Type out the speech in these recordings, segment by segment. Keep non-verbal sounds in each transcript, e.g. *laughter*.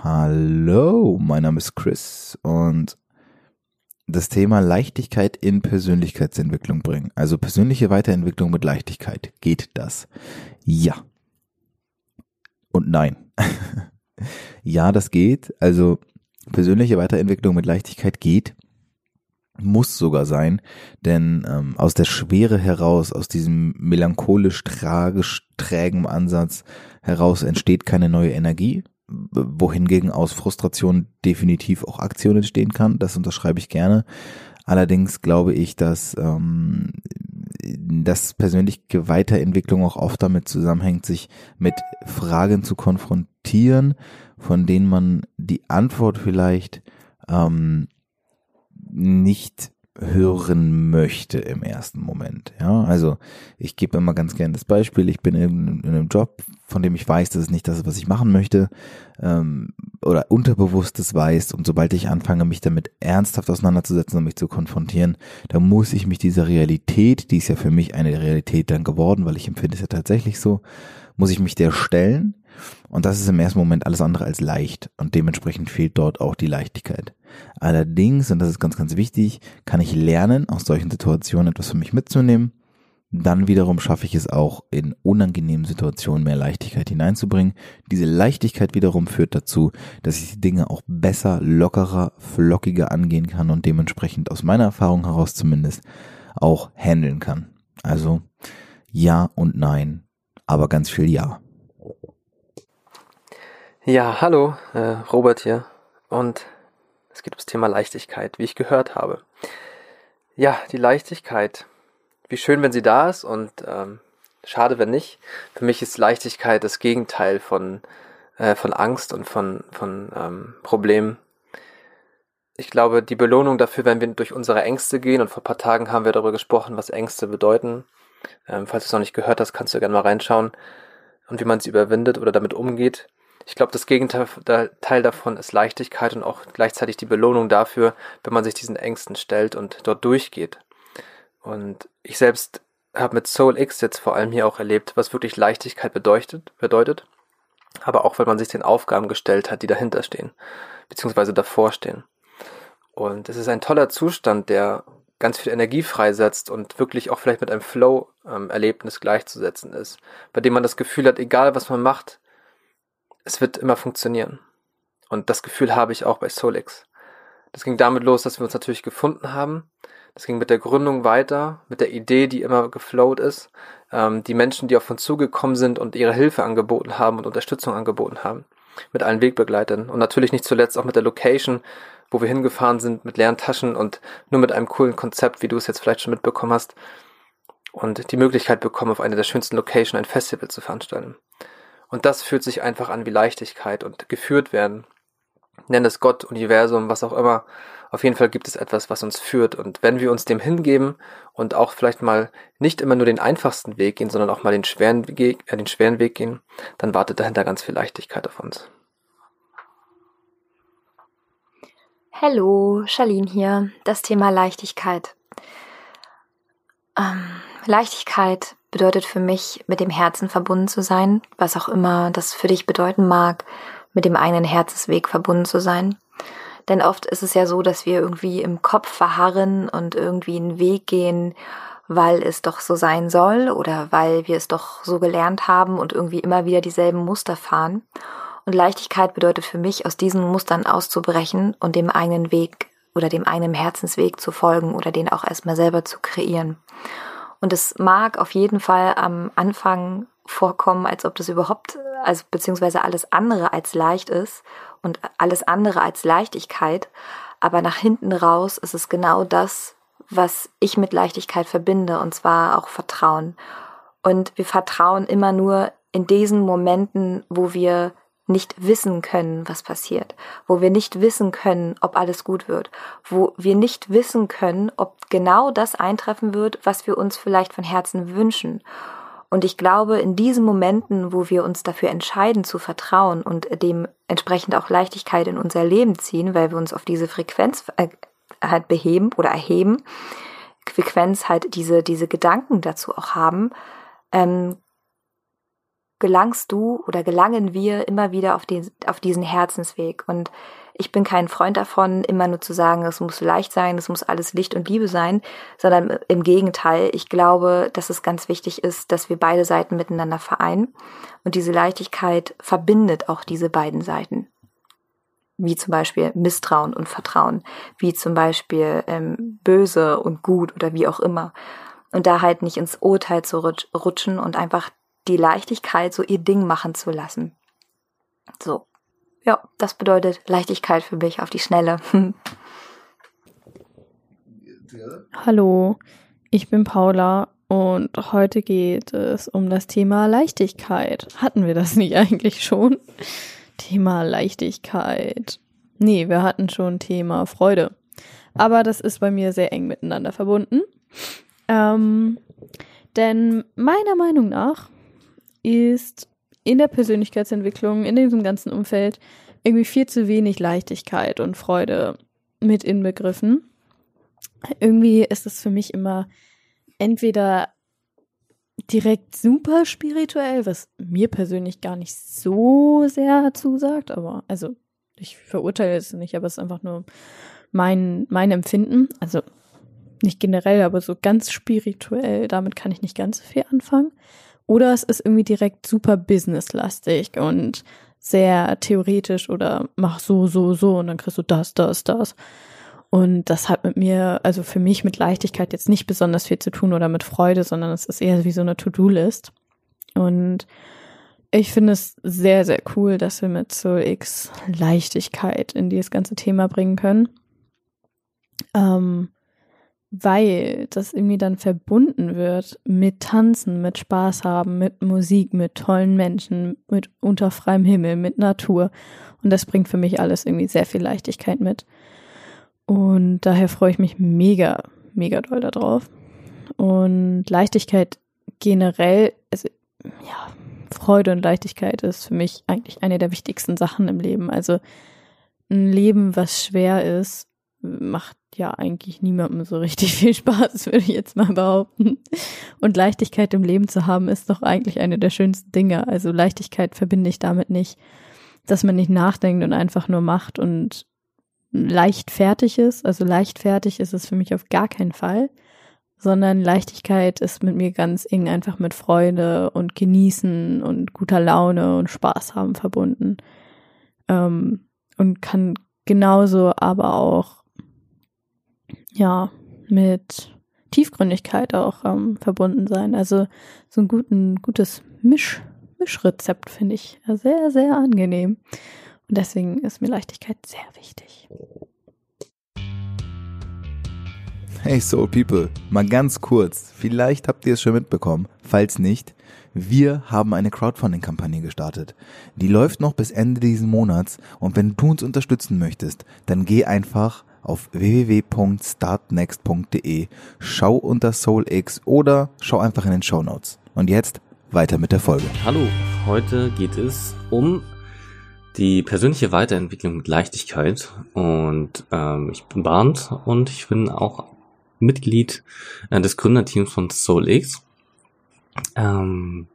Hallo, mein Name ist Chris und das Thema Leichtigkeit in Persönlichkeitsentwicklung bringen. Also persönliche Weiterentwicklung mit Leichtigkeit. Geht das? Ja. Und nein. *laughs* ja, das geht. Also persönliche Weiterentwicklung mit Leichtigkeit geht. Muss sogar sein, denn ähm, aus der Schwere heraus, aus diesem melancholisch tragisch trägen Ansatz heraus entsteht keine neue Energie, wohingegen aus Frustration definitiv auch Aktion entstehen kann. Das unterschreibe ich gerne. Allerdings glaube ich, dass ähm, dass persönliche Weiterentwicklung auch oft damit zusammenhängt, sich mit Fragen zu konfrontieren, von denen man die Antwort vielleicht ähm, nicht hören möchte im ersten Moment. Ja, also ich gebe immer ganz gerne das Beispiel. Ich bin in, in, einem Job, von dem ich weiß, dass es nicht das ist, was ich machen möchte, ähm, oder unterbewusstes weiß. Und sobald ich anfange, mich damit ernsthaft auseinanderzusetzen und mich zu konfrontieren, dann muss ich mich dieser Realität, die ist ja für mich eine Realität dann geworden, weil ich empfinde es ja tatsächlich so, muss ich mich der stellen. Und das ist im ersten Moment alles andere als leicht. Und dementsprechend fehlt dort auch die Leichtigkeit. Allerdings, und das ist ganz, ganz wichtig, kann ich lernen, aus solchen Situationen etwas für mich mitzunehmen. Dann wiederum schaffe ich es auch, in unangenehmen Situationen mehr Leichtigkeit hineinzubringen. Diese Leichtigkeit wiederum führt dazu, dass ich die Dinge auch besser, lockerer, flockiger angehen kann und dementsprechend aus meiner Erfahrung heraus zumindest auch handeln kann. Also ja und nein, aber ganz viel ja. Ja, hallo, äh, Robert hier. Und es geht ums Thema Leichtigkeit, wie ich gehört habe. Ja, die Leichtigkeit. Wie schön, wenn sie da ist und ähm, schade, wenn nicht. Für mich ist Leichtigkeit das Gegenteil von, äh, von Angst und von, von ähm, Problemen. Ich glaube, die Belohnung dafür, wenn wir durch unsere Ängste gehen, und vor ein paar Tagen haben wir darüber gesprochen, was Ängste bedeuten. Ähm, falls du es noch nicht gehört hast, kannst du gerne mal reinschauen und wie man sie überwindet oder damit umgeht. Ich glaube, das Gegenteil davon ist Leichtigkeit und auch gleichzeitig die Belohnung dafür, wenn man sich diesen Ängsten stellt und dort durchgeht. Und ich selbst habe mit Soul X jetzt vor allem hier auch erlebt, was wirklich Leichtigkeit bedeutet, bedeutet. Aber auch, wenn man sich den Aufgaben gestellt hat, die dahinter stehen, beziehungsweise davor stehen. Und es ist ein toller Zustand, der ganz viel Energie freisetzt und wirklich auch vielleicht mit einem Flow-Erlebnis ähm, gleichzusetzen ist, bei dem man das Gefühl hat, egal was man macht, es wird immer funktionieren. Und das Gefühl habe ich auch bei Solix. Das ging damit los, dass wir uns natürlich gefunden haben. Das ging mit der Gründung weiter, mit der Idee, die immer geflowt ist. Ähm, die Menschen, die auf uns zugekommen sind und ihre Hilfe angeboten haben und Unterstützung angeboten haben. Mit allen Wegbegleitern. Und natürlich nicht zuletzt auch mit der Location, wo wir hingefahren sind, mit leeren Taschen und nur mit einem coolen Konzept, wie du es jetzt vielleicht schon mitbekommen hast. Und die Möglichkeit bekommen, auf einer der schönsten Location ein Festival zu veranstalten. Und das fühlt sich einfach an wie Leichtigkeit und geführt werden. Nenn es Gott, Universum, was auch immer. Auf jeden Fall gibt es etwas, was uns führt. Und wenn wir uns dem hingeben und auch vielleicht mal nicht immer nur den einfachsten Weg gehen, sondern auch mal den schweren Weg, äh, den schweren Weg gehen, dann wartet dahinter ganz viel Leichtigkeit auf uns. Hallo, Charlene hier. Das Thema Leichtigkeit. Ähm, Leichtigkeit bedeutet für mich, mit dem Herzen verbunden zu sein, was auch immer das für dich bedeuten mag, mit dem einen Herzensweg verbunden zu sein. Denn oft ist es ja so, dass wir irgendwie im Kopf verharren und irgendwie einen Weg gehen, weil es doch so sein soll oder weil wir es doch so gelernt haben und irgendwie immer wieder dieselben Muster fahren. Und Leichtigkeit bedeutet für mich, aus diesen Mustern auszubrechen und dem eigenen Weg oder dem einen Herzensweg zu folgen oder den auch erstmal selber zu kreieren. Und es mag auf jeden Fall am Anfang vorkommen, als ob das überhaupt, also beziehungsweise alles andere als leicht ist und alles andere als Leichtigkeit. Aber nach hinten raus ist es genau das, was ich mit Leichtigkeit verbinde, und zwar auch Vertrauen. Und wir vertrauen immer nur in diesen Momenten, wo wir nicht wissen können, was passiert, wo wir nicht wissen können, ob alles gut wird, wo wir nicht wissen können, ob genau das eintreffen wird, was wir uns vielleicht von Herzen wünschen. Und ich glaube, in diesen Momenten, wo wir uns dafür entscheiden zu vertrauen und dementsprechend auch Leichtigkeit in unser Leben ziehen, weil wir uns auf diese Frequenz äh, halt beheben oder erheben, Frequenz halt diese, diese Gedanken dazu auch haben, ähm, gelangst du oder gelangen wir immer wieder auf, den, auf diesen Herzensweg. Und ich bin kein Freund davon, immer nur zu sagen, es muss leicht sein, es muss alles Licht und Liebe sein, sondern im Gegenteil, ich glaube, dass es ganz wichtig ist, dass wir beide Seiten miteinander vereinen. Und diese Leichtigkeit verbindet auch diese beiden Seiten. Wie zum Beispiel Misstrauen und Vertrauen, wie zum Beispiel ähm, böse und gut oder wie auch immer. Und da halt nicht ins Urteil zu rutschen und einfach die Leichtigkeit so ihr Ding machen zu lassen. So. Ja, das bedeutet Leichtigkeit für mich auf die Schnelle. *laughs* Hallo, ich bin Paula und heute geht es um das Thema Leichtigkeit. Hatten wir das nicht *laughs* eigentlich schon? Thema Leichtigkeit. Nee, wir hatten schon Thema Freude. Aber das ist bei mir sehr eng miteinander verbunden. Ähm, denn meiner Meinung nach ist in der Persönlichkeitsentwicklung, in diesem ganzen Umfeld, irgendwie viel zu wenig Leichtigkeit und Freude mit inbegriffen. Irgendwie ist es für mich immer entweder direkt super spirituell, was mir persönlich gar nicht so sehr zusagt, aber also ich verurteile es nicht, aber es ist einfach nur mein, mein Empfinden. Also nicht generell, aber so ganz spirituell, damit kann ich nicht ganz so viel anfangen. Oder es ist irgendwie direkt super businesslastig und sehr theoretisch oder mach so, so, so und dann kriegst du das, das, das. Und das hat mit mir, also für mich mit Leichtigkeit jetzt nicht besonders viel zu tun oder mit Freude, sondern es ist eher wie so eine To-Do-List. Und ich finde es sehr, sehr cool, dass wir mit Soul X Leichtigkeit in dieses ganze Thema bringen können. Ähm, weil das irgendwie dann verbunden wird mit Tanzen, mit Spaß haben, mit Musik, mit tollen Menschen, mit unter freiem Himmel, mit Natur. Und das bringt für mich alles irgendwie sehr viel Leichtigkeit mit. Und daher freue ich mich mega, mega doll darauf. Und Leichtigkeit generell, also ja, Freude und Leichtigkeit ist für mich eigentlich eine der wichtigsten Sachen im Leben. Also ein Leben, was schwer ist, macht ja eigentlich niemandem so richtig *laughs* viel Spaß, würde ich jetzt mal behaupten. Und Leichtigkeit im Leben zu haben, ist doch eigentlich eine der schönsten Dinge. Also Leichtigkeit verbinde ich damit nicht, dass man nicht nachdenkt und einfach nur macht und leichtfertig ist. Also leichtfertig ist es für mich auf gar keinen Fall, sondern Leichtigkeit ist mit mir ganz eng einfach mit Freude und Genießen und guter Laune und Spaß haben verbunden. Ähm, und kann genauso aber auch ja, mit Tiefgründigkeit auch ähm, verbunden sein. Also so ein guten, gutes Misch, Mischrezept finde ich sehr, sehr angenehm. Und deswegen ist mir Leichtigkeit sehr wichtig. Hey Soul People, mal ganz kurz, vielleicht habt ihr es schon mitbekommen, falls nicht, wir haben eine Crowdfunding-Kampagne gestartet. Die läuft noch bis Ende diesen Monats und wenn du uns unterstützen möchtest, dann geh einfach auf www.startnext.de, schau unter SoulX oder schau einfach in den Show Notes. Und jetzt weiter mit der Folge. Hallo, heute geht es um die persönliche Weiterentwicklung mit Leichtigkeit und ähm, ich bin Barnd und ich bin auch Mitglied äh, des Gründerteams von SoulX. Ähm,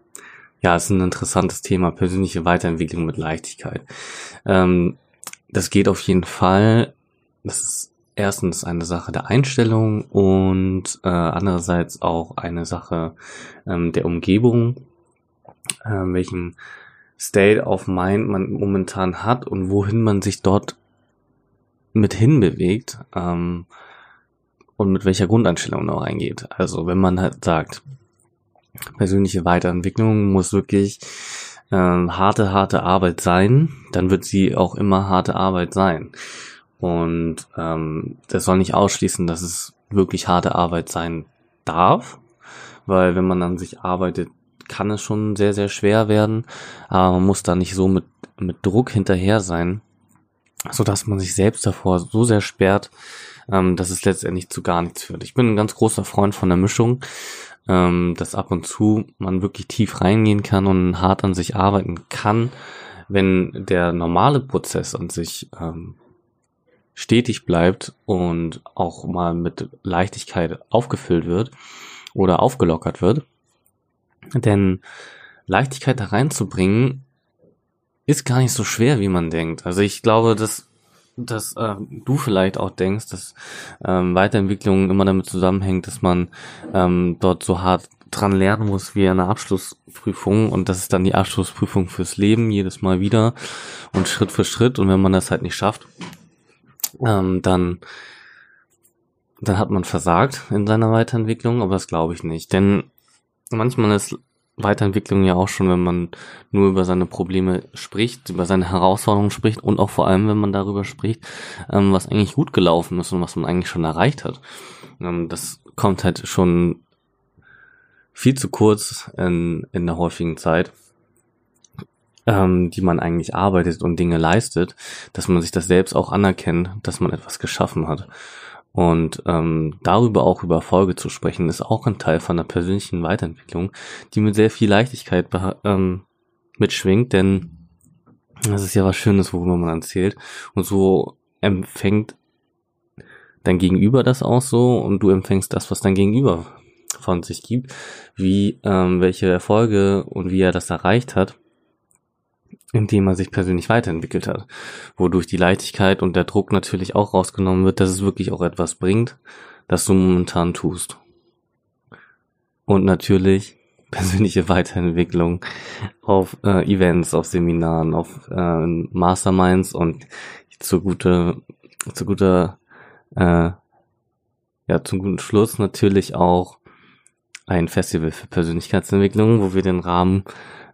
ja, es ist ein interessantes Thema, persönliche Weiterentwicklung mit Leichtigkeit. Ähm, das geht auf jeden Fall das ist erstens eine Sache der Einstellung und äh, andererseits auch eine Sache ähm, der Umgebung, äh, welchen State of Mind man momentan hat und wohin man sich dort mit hinbewegt ähm, und mit welcher Grundeinstellung noch reingeht. Also wenn man halt sagt, persönliche Weiterentwicklung muss wirklich ähm, harte, harte Arbeit sein, dann wird sie auch immer harte Arbeit sein. Und ähm, das soll nicht ausschließen, dass es wirklich harte Arbeit sein darf, weil wenn man an sich arbeitet, kann es schon sehr, sehr schwer werden, aber man muss da nicht so mit, mit Druck hinterher sein, so dass man sich selbst davor so sehr sperrt, ähm, dass es letztendlich zu gar nichts führt. Ich bin ein ganz großer Freund von der Mischung, ähm, dass ab und zu man wirklich tief reingehen kann und hart an sich arbeiten kann, wenn der normale Prozess an sich ähm, stetig bleibt und auch mal mit Leichtigkeit aufgefüllt wird oder aufgelockert wird. Denn Leichtigkeit da reinzubringen ist gar nicht so schwer, wie man denkt. Also ich glaube, dass dass äh, du vielleicht auch denkst, dass ähm, Weiterentwicklung immer damit zusammenhängt, dass man ähm, dort so hart dran lernen muss wie eine Abschlussprüfung und das ist dann die Abschlussprüfung fürs Leben jedes Mal wieder und Schritt für Schritt und wenn man das halt nicht schafft, ähm, dann dann hat man versagt in seiner Weiterentwicklung, aber das glaube ich nicht, denn manchmal ist Weiterentwicklung ja auch schon, wenn man nur über seine Probleme spricht, über seine Herausforderungen spricht und auch vor allem, wenn man darüber spricht, ähm, was eigentlich gut gelaufen ist und was man eigentlich schon erreicht hat. Ähm, das kommt halt schon viel zu kurz in, in der häufigen Zeit, ähm, die man eigentlich arbeitet und Dinge leistet, dass man sich das selbst auch anerkennt, dass man etwas geschaffen hat. Und ähm, darüber auch über Erfolge zu sprechen, ist auch ein Teil von der persönlichen Weiterentwicklung, die mit sehr viel Leichtigkeit ähm, mitschwingt, denn das ist ja was Schönes, worüber man erzählt. Und so empfängt dein Gegenüber das auch so und du empfängst das, was dein Gegenüber von sich gibt, wie ähm, welche Erfolge und wie er das erreicht hat indem er sich persönlich weiterentwickelt hat, wodurch die Leichtigkeit und der Druck natürlich auch rausgenommen wird, dass es wirklich auch etwas bringt, das du momentan tust. Und natürlich *laughs* persönliche Weiterentwicklung auf äh, Events, auf Seminaren, auf äh, Masterminds und zu guter, zu guter, äh, ja, zum guten Schluss natürlich auch ein Festival für Persönlichkeitsentwicklung, wo wir den Rahmen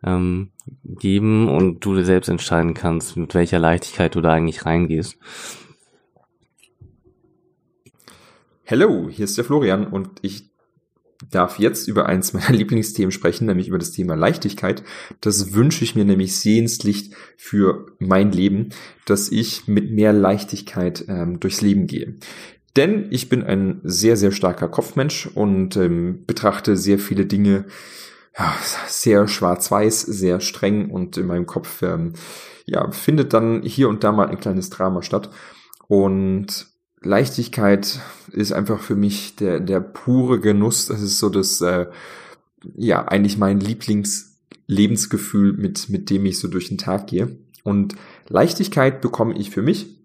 ähm, geben und du dir selbst entscheiden kannst, mit welcher Leichtigkeit du da eigentlich reingehst. Hello, hier ist der Florian und ich darf jetzt über eins meiner *laughs* Lieblingsthemen sprechen, nämlich über das Thema Leichtigkeit. Das wünsche ich mir nämlich sehenslicht für mein Leben, dass ich mit mehr Leichtigkeit ähm, durchs Leben gehe. Denn ich bin ein sehr, sehr starker Kopfmensch und ähm, betrachte sehr viele Dinge ja, sehr schwarz-weiß, sehr streng und in meinem Kopf ähm, ja, findet dann hier und da mal ein kleines Drama statt. Und Leichtigkeit ist einfach für mich der, der pure Genuss. Das ist so das, äh, ja, eigentlich mein Lieblingslebensgefühl, mit, mit dem ich so durch den Tag gehe. Und Leichtigkeit bekomme ich für mich,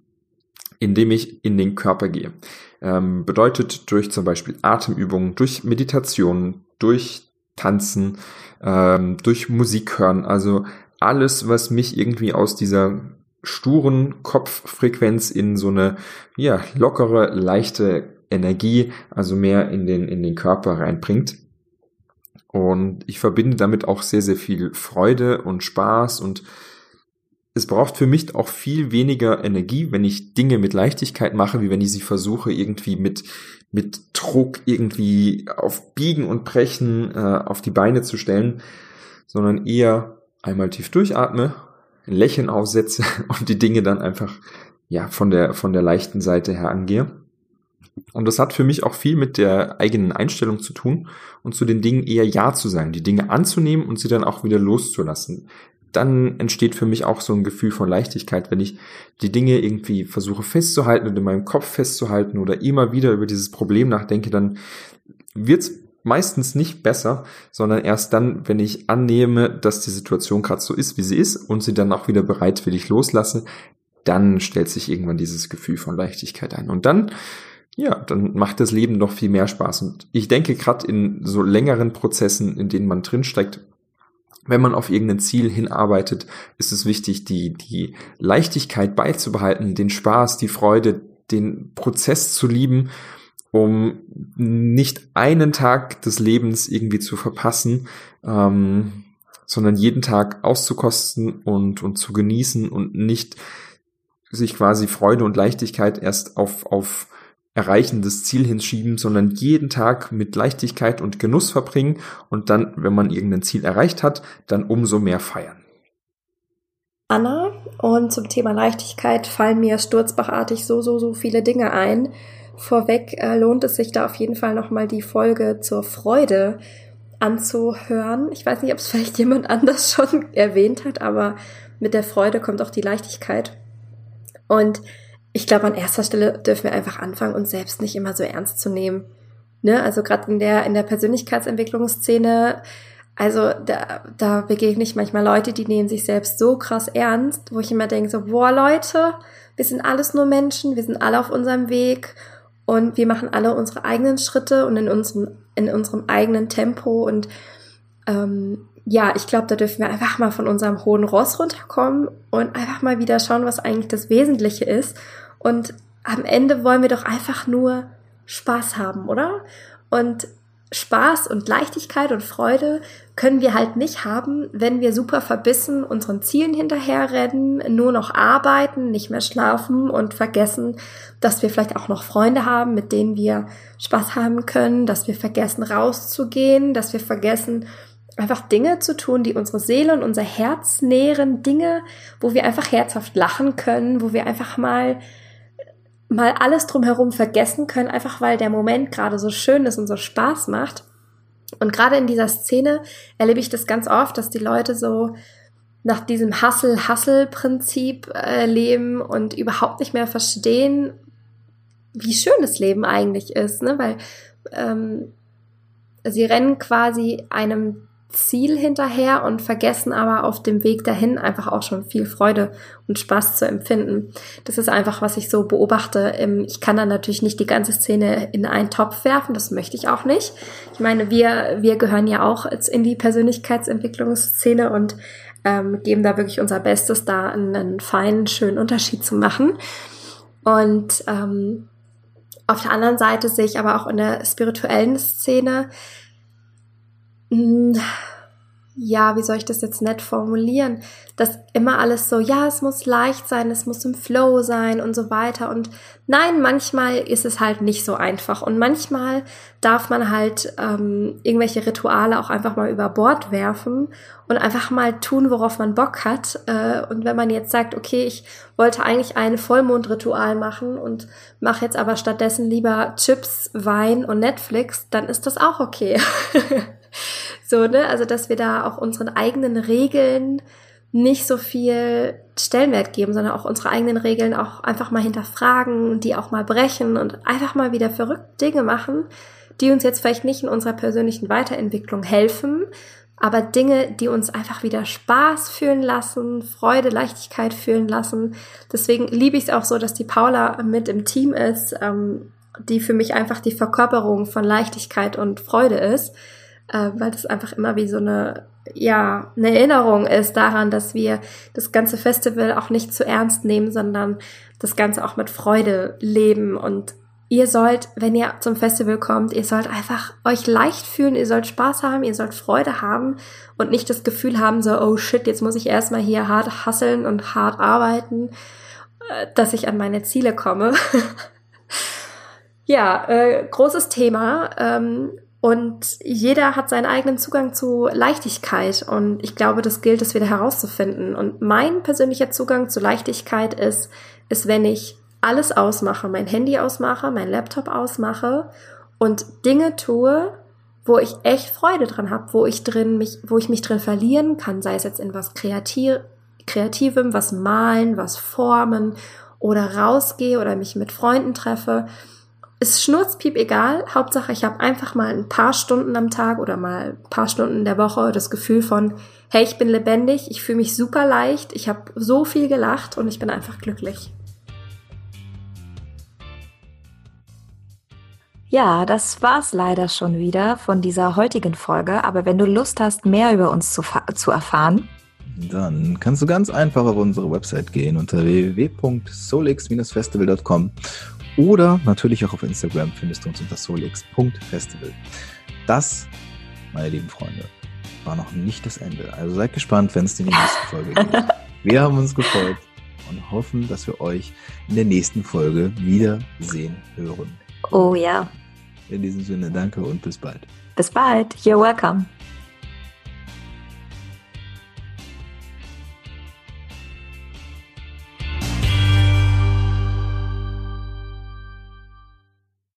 indem ich in den Körper gehe. Ähm, bedeutet durch zum Beispiel Atemübungen, durch Meditation, durch Tanzen, ähm, durch Musik hören. Also alles, was mich irgendwie aus dieser sturen Kopffrequenz in so eine ja lockere, leichte Energie, also mehr in den in den Körper reinbringt. Und ich verbinde damit auch sehr sehr viel Freude und Spaß und es braucht für mich auch viel weniger Energie, wenn ich Dinge mit Leichtigkeit mache, wie wenn ich sie versuche, irgendwie mit, mit Druck irgendwie auf Biegen und Brechen äh, auf die Beine zu stellen, sondern eher einmal tief durchatme, ein Lächeln aufsetze *laughs* und die Dinge dann einfach ja von der von der leichten Seite her angehe. Und das hat für mich auch viel mit der eigenen Einstellung zu tun und zu den Dingen eher Ja zu sagen, die Dinge anzunehmen und sie dann auch wieder loszulassen dann entsteht für mich auch so ein Gefühl von Leichtigkeit, wenn ich die Dinge irgendwie versuche festzuhalten und in meinem Kopf festzuhalten oder immer wieder über dieses Problem nachdenke, dann wird's meistens nicht besser, sondern erst dann, wenn ich annehme, dass die Situation gerade so ist, wie sie ist und sie dann auch wieder bereitwillig loslasse, dann stellt sich irgendwann dieses Gefühl von Leichtigkeit ein. Und dann, ja, dann macht das Leben noch viel mehr Spaß. Und ich denke, gerade in so längeren Prozessen, in denen man drinsteckt, wenn man auf irgendein Ziel hinarbeitet, ist es wichtig, die, die Leichtigkeit beizubehalten, den Spaß, die Freude, den Prozess zu lieben, um nicht einen Tag des Lebens irgendwie zu verpassen, ähm, sondern jeden Tag auszukosten und, und zu genießen und nicht sich quasi Freude und Leichtigkeit erst auf, auf Erreichen des Ziel hinschieben, sondern jeden Tag mit Leichtigkeit und Genuss verbringen und dann, wenn man irgendein Ziel erreicht hat, dann umso mehr feiern. Anna und zum Thema Leichtigkeit fallen mir sturzbachartig so, so, so viele Dinge ein. Vorweg äh, lohnt es sich da auf jeden Fall nochmal die Folge zur Freude anzuhören. Ich weiß nicht, ob es *laughs* vielleicht jemand anders schon erwähnt hat, aber mit der Freude kommt auch die Leichtigkeit. Und ich glaube, an erster Stelle dürfen wir einfach anfangen, uns selbst nicht immer so ernst zu nehmen. Ne? Also gerade in der, in der Persönlichkeitsentwicklungsszene, also da, da begegne ich manchmal Leute, die nehmen sich selbst so krass ernst, wo ich immer denke, so, boah, Leute, wir sind alles nur Menschen, wir sind alle auf unserem Weg und wir machen alle unsere eigenen Schritte und in unserem, in unserem eigenen Tempo und ähm, ja, ich glaube, da dürfen wir einfach mal von unserem hohen Ross runterkommen und einfach mal wieder schauen, was eigentlich das Wesentliche ist. Und am Ende wollen wir doch einfach nur Spaß haben, oder? Und Spaß und Leichtigkeit und Freude können wir halt nicht haben, wenn wir super verbissen unseren Zielen hinterherrennen, nur noch arbeiten, nicht mehr schlafen und vergessen, dass wir vielleicht auch noch Freunde haben, mit denen wir Spaß haben können, dass wir vergessen rauszugehen, dass wir vergessen einfach Dinge zu tun, die unsere Seele und unser Herz nähren, Dinge, wo wir einfach herzhaft lachen können, wo wir einfach mal mal alles drumherum vergessen können, einfach weil der Moment gerade so schön ist und so Spaß macht. Und gerade in dieser Szene erlebe ich das ganz oft, dass die Leute so nach diesem Hassel-Hassel-Prinzip äh, leben und überhaupt nicht mehr verstehen, wie schön das Leben eigentlich ist, ne? Weil ähm, sie rennen quasi einem Ziel hinterher und vergessen aber auf dem Weg dahin einfach auch schon viel Freude und Spaß zu empfinden. Das ist einfach, was ich so beobachte. Ähm, ich kann dann natürlich nicht die ganze Szene in einen Topf werfen, das möchte ich auch nicht. Ich meine, wir, wir gehören ja auch in die Persönlichkeitsentwicklungsszene und ähm, geben da wirklich unser Bestes, da einen, einen feinen, schönen Unterschied zu machen. Und ähm, auf der anderen Seite sehe ich aber auch in der spirituellen Szene, ja, wie soll ich das jetzt nett formulieren? Dass immer alles so, ja, es muss leicht sein, es muss im Flow sein und so weiter. Und nein, manchmal ist es halt nicht so einfach. Und manchmal darf man halt ähm, irgendwelche Rituale auch einfach mal über Bord werfen und einfach mal tun, worauf man Bock hat. Äh, und wenn man jetzt sagt, okay, ich wollte eigentlich ein Vollmondritual machen und mache jetzt aber stattdessen lieber Chips, Wein und Netflix, dann ist das auch okay. *laughs* *laughs* So, ne? Also, dass wir da auch unseren eigenen Regeln nicht so viel Stellenwert geben, sondern auch unsere eigenen Regeln auch einfach mal hinterfragen, die auch mal brechen und einfach mal wieder verrückte Dinge machen, die uns jetzt vielleicht nicht in unserer persönlichen Weiterentwicklung helfen, aber Dinge, die uns einfach wieder Spaß fühlen lassen, Freude, Leichtigkeit fühlen lassen. Deswegen liebe ich es auch so, dass die Paula mit im Team ist, ähm, die für mich einfach die Verkörperung von Leichtigkeit und Freude ist äh, weil das einfach immer wie so eine, ja, eine Erinnerung ist daran, dass wir das ganze Festival auch nicht zu ernst nehmen, sondern das Ganze auch mit Freude leben und Ihr sollt, wenn ihr zum Festival kommt, ihr sollt einfach euch leicht fühlen, ihr sollt Spaß haben, ihr sollt Freude haben und nicht das Gefühl haben, so, oh shit, jetzt muss ich erstmal hier hart hasseln und hart arbeiten, äh, dass ich an meine Ziele komme. *laughs* ja, äh, großes Thema. Ähm, und jeder hat seinen eigenen Zugang zu Leichtigkeit. Und ich glaube, das gilt es wieder herauszufinden. Und mein persönlicher Zugang zu Leichtigkeit ist, ist, wenn ich alles ausmache, mein Handy ausmache, mein Laptop ausmache und Dinge tue, wo ich echt Freude dran habe, wo ich drin mich, wo ich mich drin verlieren kann, sei es jetzt in was Kreativ Kreativem, was malen, was formen oder rausgehe oder mich mit Freunden treffe ist schnurzpiep egal. Hauptsache, ich habe einfach mal ein paar Stunden am Tag oder mal ein paar Stunden in der Woche das Gefühl von, hey, ich bin lebendig, ich fühle mich super leicht, ich habe so viel gelacht und ich bin einfach glücklich. Ja, das war's leider schon wieder von dieser heutigen Folge. Aber wenn du Lust hast, mehr über uns zu, zu erfahren, dann kannst du ganz einfach auf unsere Website gehen unter www.solix-festival.com oder natürlich auch auf Instagram findest du uns unter solix.festival. Das, meine lieben Freunde, war noch nicht das Ende. Also seid gespannt, wenn es in die nächste Folge geht. *laughs* Wir haben uns gefreut und hoffen, dass wir euch in der nächsten Folge wiedersehen hören. Oh ja. In diesem Sinne, danke und bis bald. Bis bald. You're welcome.